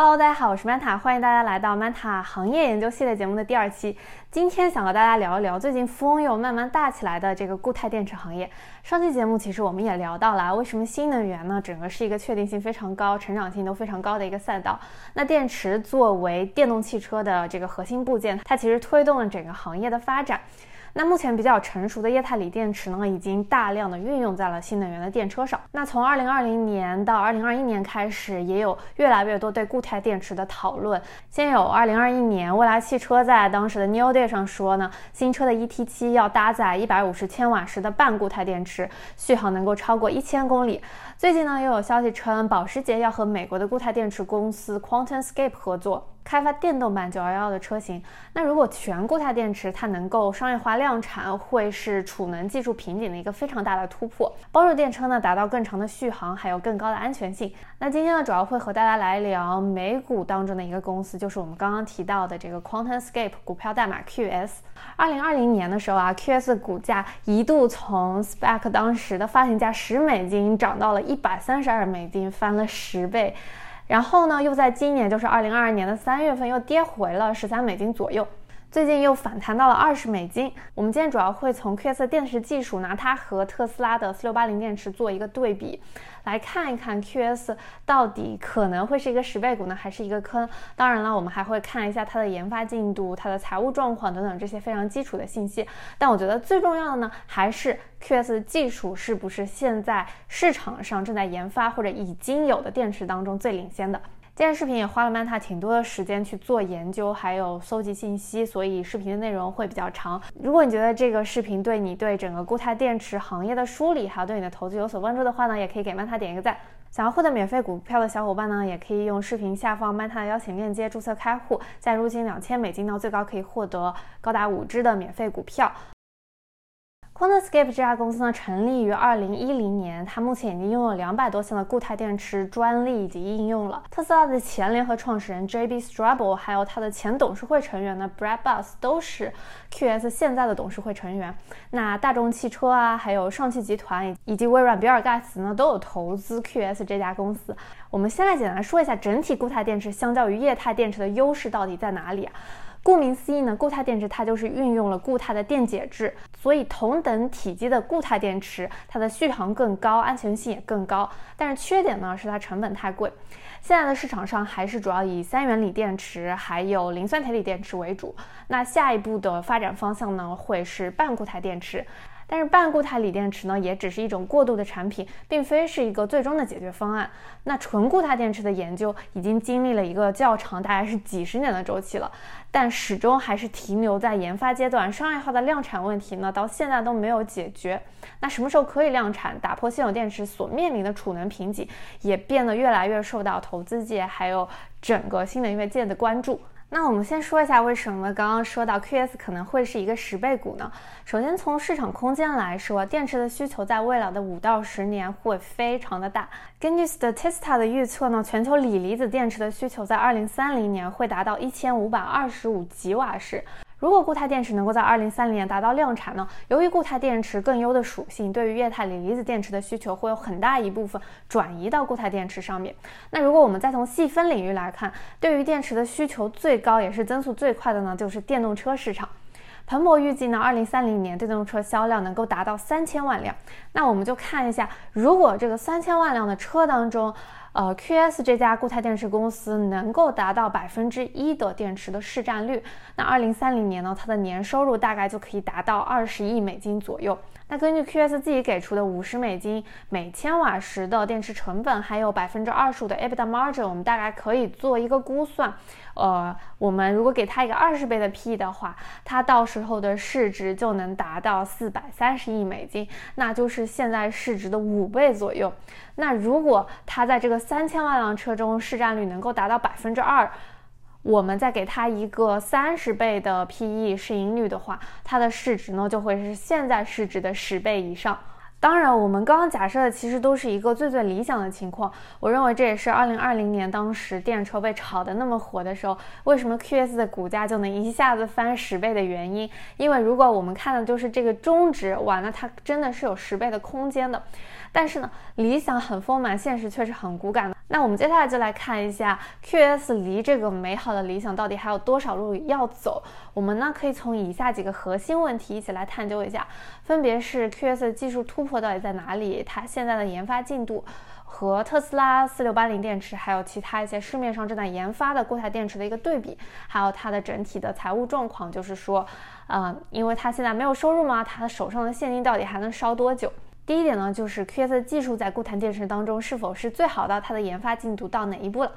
Hello，大家好，我是 Manta，欢迎大家来到 Manta 行业研究系列节目的第二期。今天想和大家聊一聊最近风又慢慢大起来的这个固态电池行业。上期节目其实我们也聊到了，为什么新能源呢，整个是一个确定性非常高、成长性都非常高的一个赛道。那电池作为电动汽车的这个核心部件，它其实推动了整个行业的发展。那目前比较成熟的液态锂电池呢，已经大量的运用在了新能源的电车上。那从二零二零年到二零二一年开始，也有越来越多对固态电池的讨论。先有二零二一年，蔚来汽车在当时的 New Day 上说呢，新车的 ET7 要搭载一百五十千瓦时的半固态电池，续航能够超过一千公里。最近呢，又有消息称，保时捷要和美国的固态电池公司 QuantumScape 合作。开发电动版911的车型，那如果全固态电池它能够商业化量产，会是储能技术瓶颈的一个非常大的突破，帮助电车呢达到更长的续航，还有更高的安全性。那今天呢，主要会和大家来聊美股当中的一个公司，就是我们刚刚提到的这个 QuantumScape，股票代码 QS。二零二零年的时候啊，QS 股价一度从 SPAC 当时的发行价十美金涨到了一百三十二美金，翻了十倍。然后呢，又在今年，就是二零二二年的三月份，又跌回了十三美金左右。最近又反弹到了二十美金。我们今天主要会从 QS 电池技术，拿它和特斯拉的四六八零电池做一个对比，来看一看 QS 到底可能会是一个十倍股呢，还是一个坑。当然了，我们还会看一下它的研发进度、它的财务状况等等这些非常基础的信息。但我觉得最重要的呢，还是 QS 技术是不是现在市场上正在研发或者已经有的电池当中最领先的。这件视频也花了 Manta 挺多的时间去做研究，还有搜集信息，所以视频的内容会比较长。如果你觉得这个视频对你对整个固态电池行业的梳理，还有对你的投资有所帮助的话呢，也可以给 Manta 点一个赞。想要获得免费股票的小伙伴呢，也可以用视频下方 Manta 的邀请链接注册开户，再入金两千美金呢，最高可以获得高达五只的免费股票。QuantumScape 这家公司呢，成立于二零一零年，它目前已经拥有两百多项的固态电池专利以及应用了。特斯拉的前联合创始人 J.B. Straubel，还有他的前董事会成员呢，Brad Bus，都是 QS 现在的董事会成员。那大众汽车啊，还有上汽集团以及微软比尔盖茨呢，都有投资 QS 这家公司。我们先来简单说一下整体固态电池相较于液态电池的优势到底在哪里啊？顾名思义呢，固态电池它就是运用了固态的电解质，所以同等体积的固态电池，它的续航更高，安全性也更高。但是缺点呢是它成本太贵。现在的市场上还是主要以三元锂电池还有磷酸铁锂电池为主。那下一步的发展方向呢会是半固态电池。但是半固态锂电池呢，也只是一种过渡的产品，并非是一个最终的解决方案。那纯固态电池的研究已经经历了一个较长，大概是几十年的周期了，但始终还是停留在研发阶段，商业化的量产问题呢，到现在都没有解决。那什么时候可以量产，打破现有电池所面临的储能瓶颈，也变得越来越受到投资界还有整个新能源界的关注。那我们先说一下为什么刚刚说到 QS 可能会是一个十倍股呢？首先从市场空间来说，电池的需求在未来的五到十年会非常的大。根据 Statista 的预测呢，全球锂离子电池的需求在二零三零年会达到一千五百二十五吉瓦时。如果固态电池能够在二零三零年达到量产呢？由于固态电池更优的属性，对于液态锂离子电池的需求会有很大一部分转移到固态电池上面。那如果我们再从细分领域来看，对于电池的需求最高也是增速最快的呢，就是电动车市场。彭博预计呢，二零三零年电动车销量能够达到三千万辆。那我们就看一下，如果这个三千万辆的车当中，呃，QS 这家固态电池公司能够达到百分之一的电池的市占率，那二零三零年呢，它的年收入大概就可以达到二十亿美金左右。那根据 QS 自己给出的五十美金每千瓦时的电池成本，还有百分之二十五的 EBITDA margin，我们大概可以做一个估算。呃，我们如果给它一个二十倍的 P 的话，它到时候的市值就能达到四百三十亿美金，那就是现在市值的五倍左右。那如果它在这个三千万辆车中市占率能够达到百分之二。我们再给它一个三十倍的 PE 市盈率的话，它的市值呢就会是现在市值的十倍以上。当然，我们刚刚假设的其实都是一个最最理想的情况。我认为这也是二零二零年当时电车被炒得那么火的时候，为什么 QS 的股价就能一下子翻十倍的原因。因为如果我们看的就是这个中值，哇，那它真的是有十倍的空间的。但是呢，理想很丰满，现实却是很骨感的。那我们接下来就来看一下 QS 离这个美好的理想到底还有多少路要走。我们呢可以从以下几个核心问题一起来探究一下，分别是 QS 技术突破到底在哪里，它现在的研发进度和特斯拉四六八零电池，还有其他一些市面上正在研发的固态电池的一个对比，还有它的整体的财务状况，就是说，嗯，因为它现在没有收入嘛，它手上的现金到底还能烧多久？第一点呢，就是 QS 技术在固态电池当中是否是最好的？它的研发进度到哪一步了？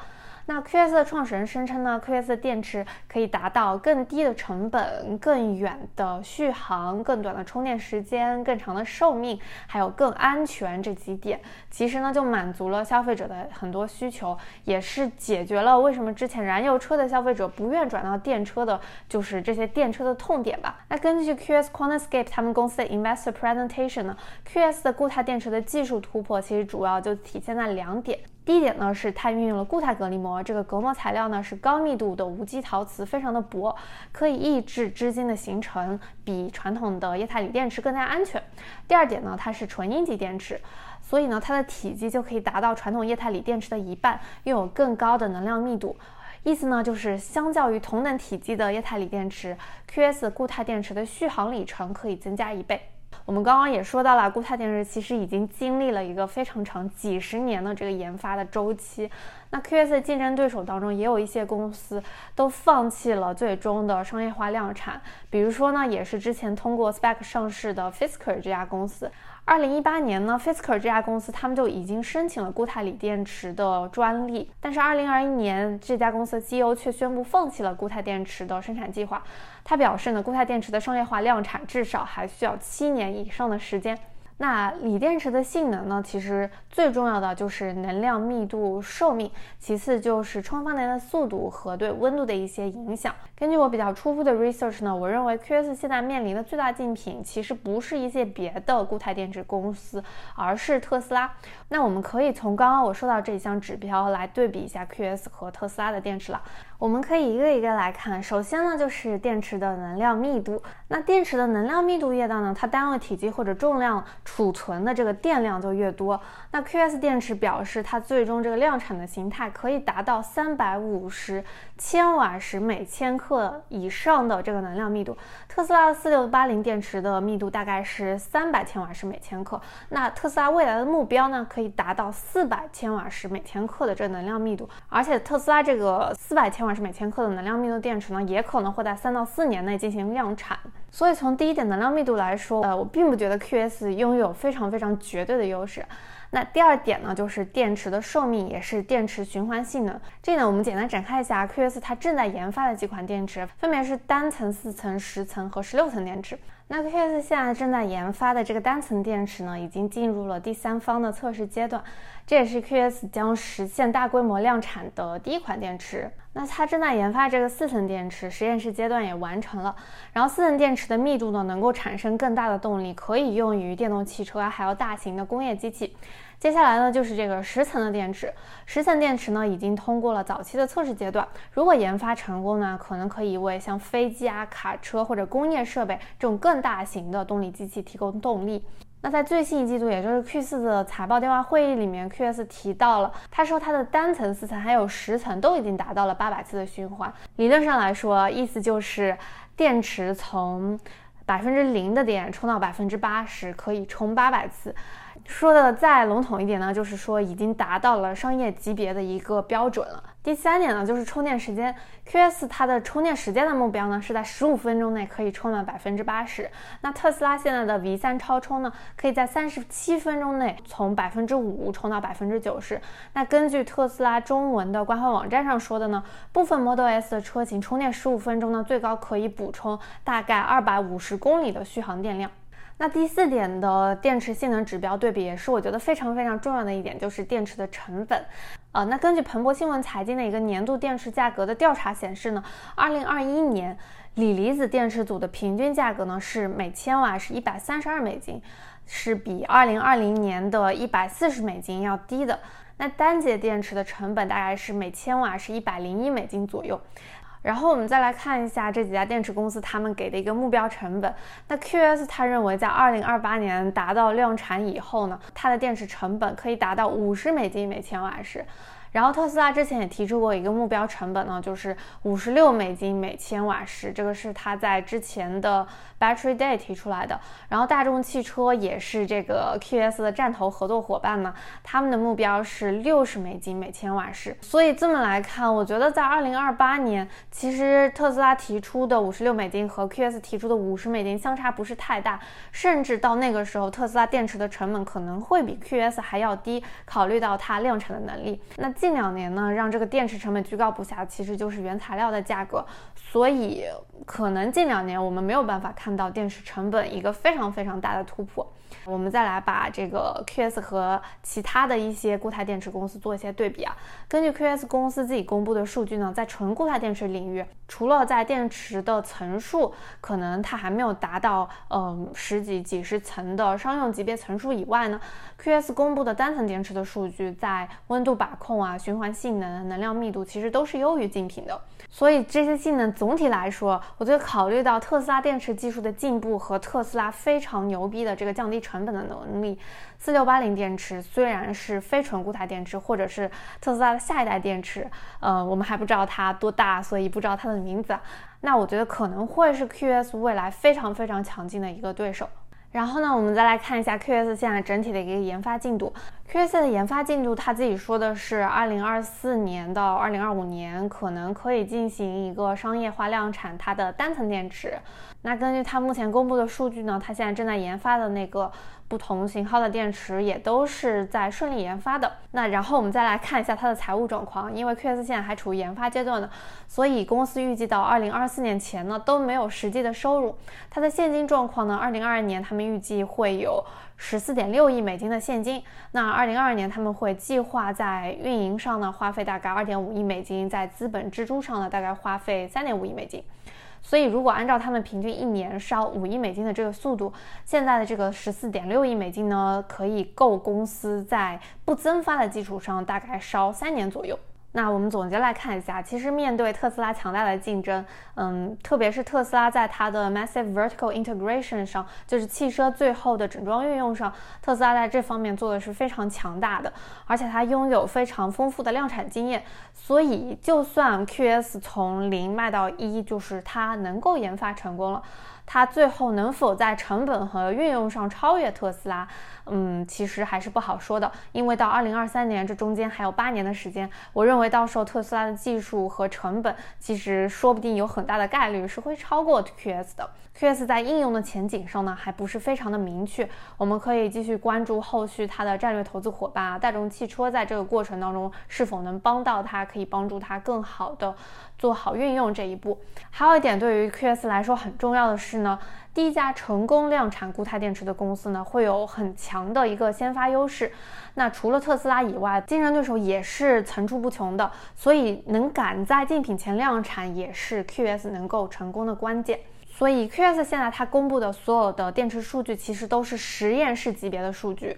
那 QS 的创始人声称呢，QS 的电池可以达到更低的成本、更远的续航、更短的充电时间、更长的寿命，还有更安全这几点，其实呢就满足了消费者的很多需求，也是解决了为什么之前燃油车的消费者不愿转到电车的，就是这些电车的痛点吧。那根据 QS QuantumScape 他们公司的 Investor Presentation 呢，QS 的固态电池的技术突破其实主要就体现在两点。第一点呢，是它运用了固态隔离膜，这个隔膜材料呢是高密度的无机陶瓷，非常的薄，可以抑制支晶的形成，比传统的液态锂电池更加安全。第二点呢，它是纯阴极电池，所以呢它的体积就可以达到传统液态锂电池的一半，拥有更高的能量密度。意思呢就是相较于同等体积的液态锂电池，QS 固态电池的续航里程可以增加一倍。我们刚刚也说到了，固态电池其实已经经历了一个非常长几十年的这个研发的周期。那 QS 的竞争对手当中也有一些公司都放弃了最终的商业化量产，比如说呢，也是之前通过 SPAC 上市的 Fisker 这家公司。二零一八年呢，Fisker 这家公司他们就已经申请了固态锂电池的专利，但是二零二一年这家公司的 CEO 却宣布放弃了固态电池的生产计划。他表示呢，固态电池的商业化量产至少还需要七年以上的时间。那锂电池的性能呢？其实最重要的就是能量密度、寿命，其次就是充放电的速度和对温度的一些影响。根据我比较初步的 research 呢，我认为 QS 现在面临的最大竞品其实不是一些别的固态电池公司，而是特斯拉。那我们可以从刚刚我说到这一项指标来对比一下 QS 和特斯拉的电池了。我们可以一个一个来看。首先呢，就是电池的能量密度。那电池的能量密度越大呢，它单位体积或者重量储存的这个电量就越多。那 QS 电池表示，它最终这个量产的形态可以达到三百五十千瓦时每千克以上的这个能量密度。特斯拉的四六八零电池的密度大概是三百千瓦时每千克。那特斯拉未来的目标呢，可以达到四百千瓦时每千克的这个能量密度。而且特斯拉这个四百千瓦。是每千克的能量密度电池呢，也可能会在三到四年内进行量产。所以从第一点能量密度来说，呃，我并不觉得 QS 拥有非常非常绝对的优势。那第二点呢，就是电池的寿命，也是电池循环性能。这呢，我们简单展开一下，QS 它正在研发的几款电池，分别是单层、四层、十层和十六层电池。那 QS 现在正在研发的这个单层电池呢，已经进入了第三方的测试阶段，这也是 QS 将实现大规模量产的第一款电池。那它正在研发这个四层电池，实验室阶段也完成了。然后四层电池的密度呢，能够产生更大的动力，可以用于电动汽车，还有大型的工业机器。接下来呢，就是这个十层的电池。十层电池呢，已经通过了早期的测试阶段。如果研发成功呢，可能可以为像飞机啊、卡车或者工业设备这种更大型的动力机器提供动力。那在最新一季度，也就是 Q 四的财报电话会议里面，QS 提到了，他说他的单层、四层还有十层都已经达到了八百次的循环。理论上来说，意思就是电池从百分之零的电充到百分之八十，可以充八百次。说的再笼统一点呢，就是说已经达到了商业级别的一个标准了。第三点呢，就是充电时间。QS 它的充电时间的目标呢，是在十五分钟内可以充满百分之八十。那特斯拉现在的 V 三超充呢，可以在三十七分钟内从百分之五充到百分之九十。那根据特斯拉中文的官方网站上说的呢，部分 Model S 的车型充电十五分钟呢，最高可以补充大概二百五十公里的续航电量。那第四点的电池性能指标对比，也是我觉得非常非常重要的一点，就是电池的成本。呃，那根据彭博新闻财经的一个年度电池价格的调查显示呢，二零二一年锂离子电池组的平均价格呢是每千瓦是一百三十二美金，是比二零二零年的一百四十美金要低的。那单节电池的成本大概是每千瓦是一百零一美金左右。然后我们再来看一下这几家电池公司他们给的一个目标成本。那 QS 他认为在二零二八年达到量产以后呢，它的电池成本可以达到五十美金每千瓦时。然后特斯拉之前也提出过一个目标成本呢，就是五十六美金每千瓦时，这个是他在之前的 Battery Day 提出来的。然后大众汽车也是这个 QS 的战投合作伙伴呢，他们的目标是六十美金每千瓦时。所以这么来看，我觉得在二零二八年，其实特斯拉提出的五十六美金和 QS 提出的五十美金相差不是太大，甚至到那个时候，特斯拉电池的成本可能会比 QS 还要低，考虑到它量产的能力。那近两年呢，让这个电池成本居高不下，其实就是原材料的价格，所以可能近两年我们没有办法看到电池成本一个非常非常大的突破。我们再来把这个 QS 和其他的一些固态电池公司做一些对比啊。根据 QS 公司自己公布的数据呢，在纯固态电池领域，除了在电池的层数可能它还没有达到嗯十几几十层的商用级别层数以外呢，QS 公布的单层电池的数据在温度把控啊、循环性能、能量密度其实都是优于竞品的。所以这些性能总体来说，我觉得考虑到特斯拉电池技术的进步和特斯拉非常牛逼的这个降低成本的能力，四六八零电池虽然是非纯固态电池，或者是特斯拉的下一代电池，呃，我们还不知道它多大，所以不知道它的名字。那我觉得可能会是 QS 未来非常非常强劲的一个对手。然后呢，我们再来看一下 QS 现在整体的一个研发进度。QS 的研发进度，他自己说的是，二零二四年到二零二五年可能可以进行一个商业化量产它的单层电池。那根据他目前公布的数据呢，他现在正在研发的那个不同型号的电池也都是在顺利研发的。那然后我们再来看一下它的财务状况，因为 QS 现在还处于研发阶段呢，所以公司预计到二零二四年前呢都没有实际的收入。它的现金状况呢，二零二二年他们预计会有十四点六亿美金的现金。那二零二二年他们会计划在运营上呢花费大概二点五亿美金，在资本支出上呢大概花费三点五亿美金。所以，如果按照他们平均一年烧五亿美金的这个速度，现在的这个十四点六亿美金呢，可以够公司在不增发的基础上大概烧三年左右。那我们总结来看一下，其实面对特斯拉强大的竞争，嗯，特别是特斯拉在它的 massive vertical integration 上，就是汽车最后的整装运用上，特斯拉在这方面做的是非常强大的，而且它拥有非常丰富的量产经验，所以就算 QS 从零卖到一，就是它能够研发成功了。它最后能否在成本和运用上超越特斯拉？嗯，其实还是不好说的，因为到二零二三年这中间还有八年的时间，我认为到时候特斯拉的技术和成本，其实说不定有很大的概率是会超过 QS 的。QS 在应用的前景上呢，还不是非常的明确，我们可以继续关注后续它的战略投资伙伴啊，大众汽车在这个过程当中是否能帮到它，可以帮助它更好的做好运用这一步。还有一点对于 QS 来说很重要的是呢。第一家成功量产固态电池的公司呢，会有很强的一个先发优势。那除了特斯拉以外，竞争对手也是层出不穷的。所以能赶在竞品前量产，也是 QS 能够成功的关键。所以 QS 现在它公布的所有的电池数据，其实都是实验室级别的数据。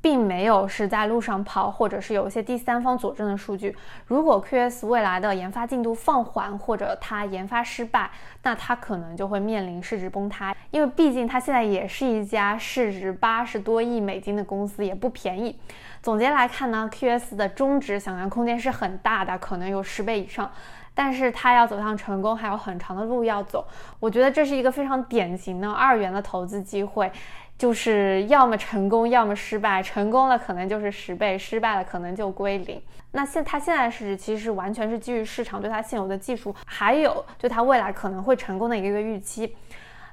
并没有是在路上跑，或者是有一些第三方佐证的数据。如果 QS 未来的研发进度放缓，或者它研发失败，那它可能就会面临市值崩塌。因为毕竟它现在也是一家市值八十多亿美金的公司，也不便宜。总结来看呢，QS 的中值想象空间是很大的，可能有十倍以上。但是它要走向成功，还有很长的路要走。我觉得这是一个非常典型的二元的投资机会。就是要么成功，要么失败。成功了可能就是十倍，失败了可能就归零。那现它现在的市值其实完全是基于市场对它现有的技术，还有对它未来可能会成功的一个预期。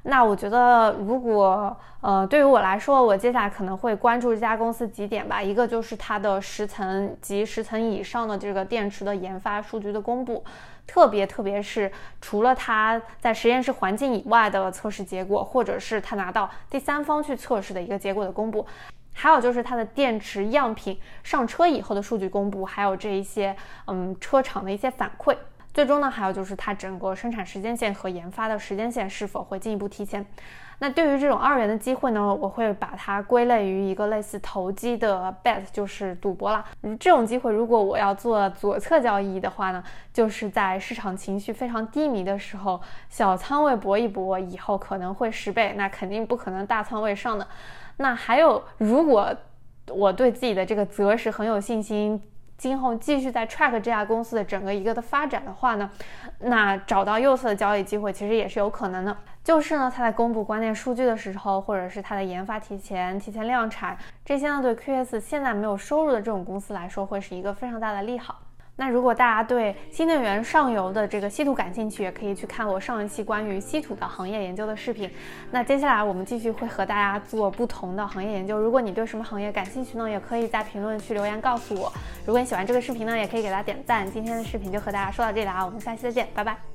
那我觉得，如果呃对于我来说，我接下来可能会关注这家公司几点吧。一个就是它的十层及十层以上的这个电池的研发数据的公布。特别特别是除了它在实验室环境以外的测试结果，或者是他拿到第三方去测试的一个结果的公布，还有就是它的电池样品上车以后的数据公布，还有这一些嗯车厂的一些反馈。最终呢，还有就是它整个生产时间线和研发的时间线是否会进一步提前。那对于这种二元的机会呢，我会把它归类于一个类似投机的 bet，就是赌博啦。这种机会，如果我要做左侧交易的话呢，就是在市场情绪非常低迷的时候，小仓位搏一搏，以后可能会十倍，那肯定不可能大仓位上的。那还有，如果我对自己的这个择时很有信心。今后继续在 track 这家公司的整个一个的发展的话呢，那找到右侧的交易机会其实也是有可能的。就是呢，它在公布关键数据的时候，或者是它的研发提前、提前量产，这些呢对 QS 现在没有收入的这种公司来说，会是一个非常大的利好。那如果大家对新能源上游的这个稀土感兴趣，也可以去看我上一期关于稀土的行业研究的视频。那接下来我们继续会和大家做不同的行业研究。如果你对什么行业感兴趣呢，也可以在评论区留言告诉我。如果你喜欢这个视频呢，也可以给它点赞。今天的视频就和大家说到这里啊，我们下期再见，拜拜。